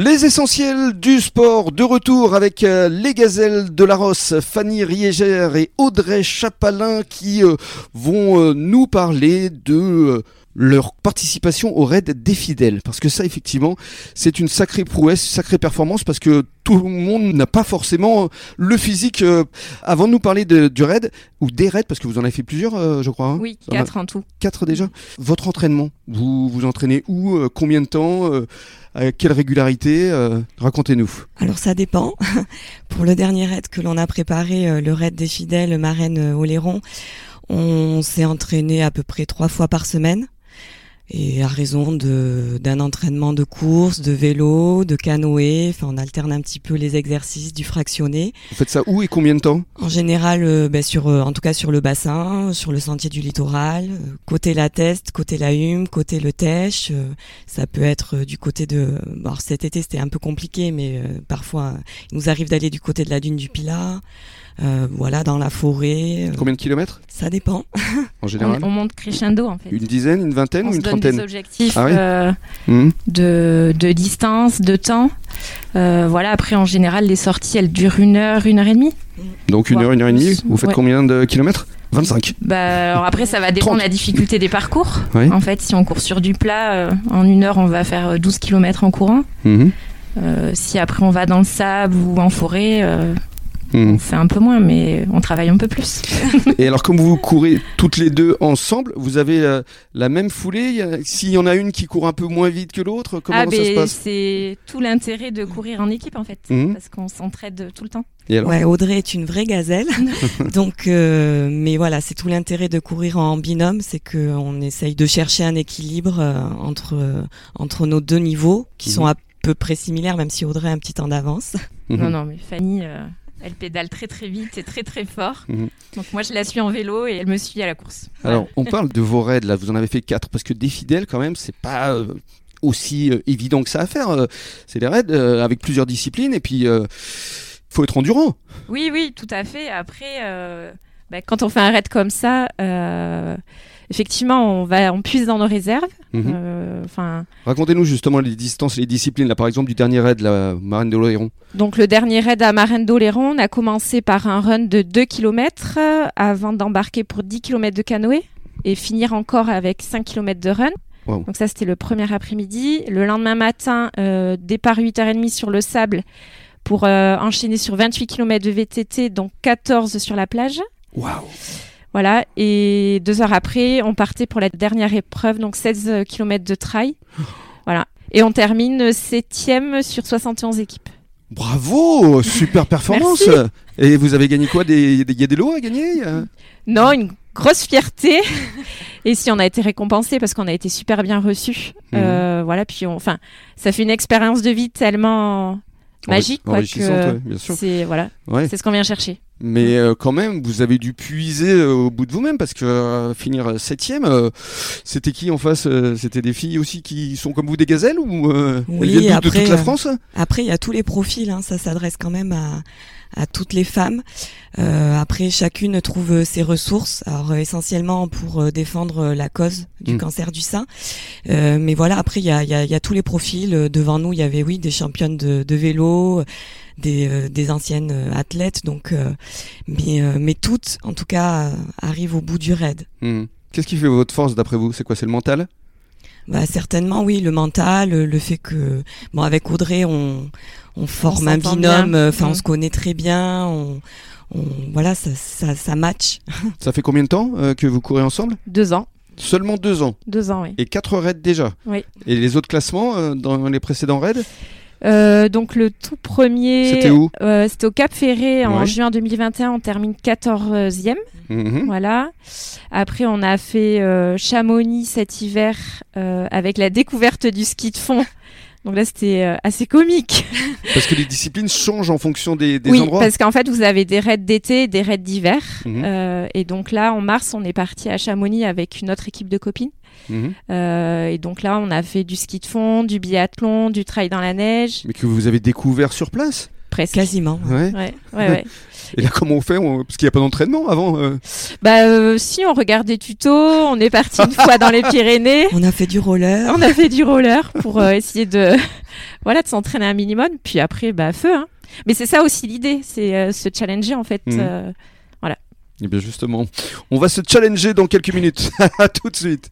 Les essentiels du sport de retour avec euh, les gazelles de la Rosse, Fanny Riégère et Audrey Chapalin qui euh, vont euh, nous parler de leur participation au raid des fidèles. Parce que ça, effectivement, c'est une sacrée prouesse, sacrée performance parce que tout le monde n'a pas forcément le physique. avant de nous parler de- du raid, ou des raids, parce que vous en avez fait plusieurs, je crois. hein Oui, quatre en tout. Quatre déjà. Votre entraînement, vous vous entraînez où Combien de temps À quelle régularité euh, Racontez-nous. Alors ça dépend. Pour le dernier raid que l'on a préparé, euh, le raid des fidèles Marraine euh, Oléron, on s'est entraîné à peu près trois fois par semaine. Et à raison de d'un entraînement de course, de vélo, de canoë, enfin on alterne un petit peu les exercices du fractionné. Vous faites ça où et combien de temps? En général, euh, ben, sur, euh, en tout cas sur le bassin, sur le sentier du littoral, euh, côté la Teste, côté la Hume, côté le Tèche. euh, ça peut être euh, du côté de. bon, alors cet été c'était un peu compliqué, mais euh, parfois il nous arrive d'aller du côté de la dune du Pilat. euh, voilà, dans la forêt. Combien de kilomètres? Ça dépend. en On, général on monte crescendo en fait. Une dizaine, une vingtaine on ou une trentaine des objectifs Ah oui euh, Mhm. de, de distance, de temps. Euh, voilà, après en général les sorties elles durent une heure, une heure et demie. Donc une heure, une heure et demie. Vous faites Ouais. combien de kilomètres? 25. Bah, alors après ça va dépendre 30. de la difficulté des parcours. Oui. En fait, si on court sur du plat, euh, en une heure on va faire euh, 12 km en courant. Mhm. Euh, si après on va dans le sable ou en forêt, euh, Mhm. on fait un peu moins, mais on travaille un peu plus. Et alors, comme vous courez toutes les deux ensemble, vous avez euh, la même foulée? S'il y en a une qui court un peu moins vite que l'autre, comment ah, ça se ben, passe? c'est tout l'intérêt de courir en équipe en fait, Mhm. parce qu'on s'entraide tout le temps. Et alors? Ouais, Audrey est une vraie gazelle. Donc, euh, mais voilà, c'est tout l'intérêt de courir en binôme, c'est que on essaye de chercher un équilibre euh, entre euh, entre nos deux niveaux qui Mhm. sont à peu près similaires, même si Audrey a un petit temps d'avance. Mhm. Non, non, mais Fanny, euh, elle pédale très très vite et très très fort. Mhm. Donc moi je la suis en vélo et elle me suit à la course. Alors, on parle de vos raids, là, vous en avez fait quatre, parce que des fidèles, quand même, c'est pas euh, aussi euh, évident que ça à faire. euh, c'est des raids avec plusieurs disciplines, et puis, euh, faut être endurant. Oui, oui, tout à fait. Après, bah, quand on fait un raid comme ça, euh, effectivement, on va, on puise dans nos réserves. Mhm. Euh, Enfin, Racontez-nous justement les distances, les disciplines, là, par exemple, du dernier raid, la Marine de l'Oléron. donc le dernier raid à Marraine d'Oléron, on a commencé par un run de 2 km avant d'embarquer pour 10 km de canoë et finir encore avec 5 km de run. Wow. Donc ça, c'était le premier après-midi. Le lendemain matin, euh, départ 8h30 sur le sable pour euh, enchaîner sur 28 km de VTT, donc 14 sur la plage. Waouh Voilà, et deux heures après, on partait pour la dernière épreuve, donc 16 km de trail. Voilà. Et on termine septième sur 71 équipes. Bravo Super performance Et vous avez gagné quoi Il y a des lots à gagner a- Non, une grosse fierté. et si on a été récompensé parce qu'on a été super bien reçus. Mhm. Euh, voilà, puis enfin, ça fait une expérience de vie tellement magique, quoi, Enrichissante, que ouais, bien sûr. c'est voilà, Ouais. c'est ce qu'on vient chercher. Mais euh, quand même, vous avez dû puiser euh, au bout de vous-même parce que euh, finir euh, septième, euh, c'était qui en face euh, C'était des filles aussi qui sont comme vous des gazelles ou euh, elles Oui, viennent de toute la France? Après, il y a tous les profils, hein, ça s'adresse quand même à, à toutes les femmes. Euh, après, chacune trouve ses ressources, alors euh, essentiellement pour euh, défendre euh, la cause du Mm. cancer du sein. Euh, mais voilà, après, il y a, y, a, y a tous les profils. Devant nous, il y avait, oui, des championnes de, de vélo, des, euh, des anciennes athlètes, donc, euh, mais, euh, mais toutes, en tout cas, arrivent au bout du raid. Hmm. Qu'est-ce qui fait votre force d'après vous? C'est quoi? C'est le mental? Bah certainement oui, le mental, le le fait que bon avec Audrey on on forme un binôme, bien. enfin on Mm. se connaît très bien, on, on voilà ça ça ça match. Ça fait combien de temps euh, que vous courez ensemble? Deux ans, Seulement deux ans deux ans, oui. et quatre raids déjà. Oui. Et les autres classements euh, dans les précédents raids? Euh, donc le tout premier, C'était où euh, C'était au Cap Ferré en juin 2021. On termine 14e. Mhm. Voilà. Après, on a fait euh, Chamonix cet hiver euh, avec la découverte du ski de fond. Donc là, c'était euh, assez comique. Parce que les disciplines changent en fonction des, des oui, endroits. parce qu'en fait, vous avez des raids d'été, et des raids d'hiver. Euh, et donc là, en mars, on est parti à Chamonix avec une autre équipe de copines. Mhm. Euh, et donc là, on a fait du ski de fond, du biathlon, du trail dans la neige. Mais que vous avez découvert sur place Presque. Quasiment. Ouais. Ouais, ouais, ouais. Et là, comment on fait On- Parce qu'il n'y a pas d'entraînement avant. euh. Bah euh, si on regarde des tutos, on est parti une fois dans les Pyrénées. On a fait du roller. On a fait du roller pour euh, essayer de voilà de s'entraîner un minimum. Puis après, bah feu. Hein. Mais c'est ça aussi l'idée, c'est euh, se challenger en fait. Mhm. euh, Eh bien justement, on va se challenger dans quelques minutes. à tout de suite.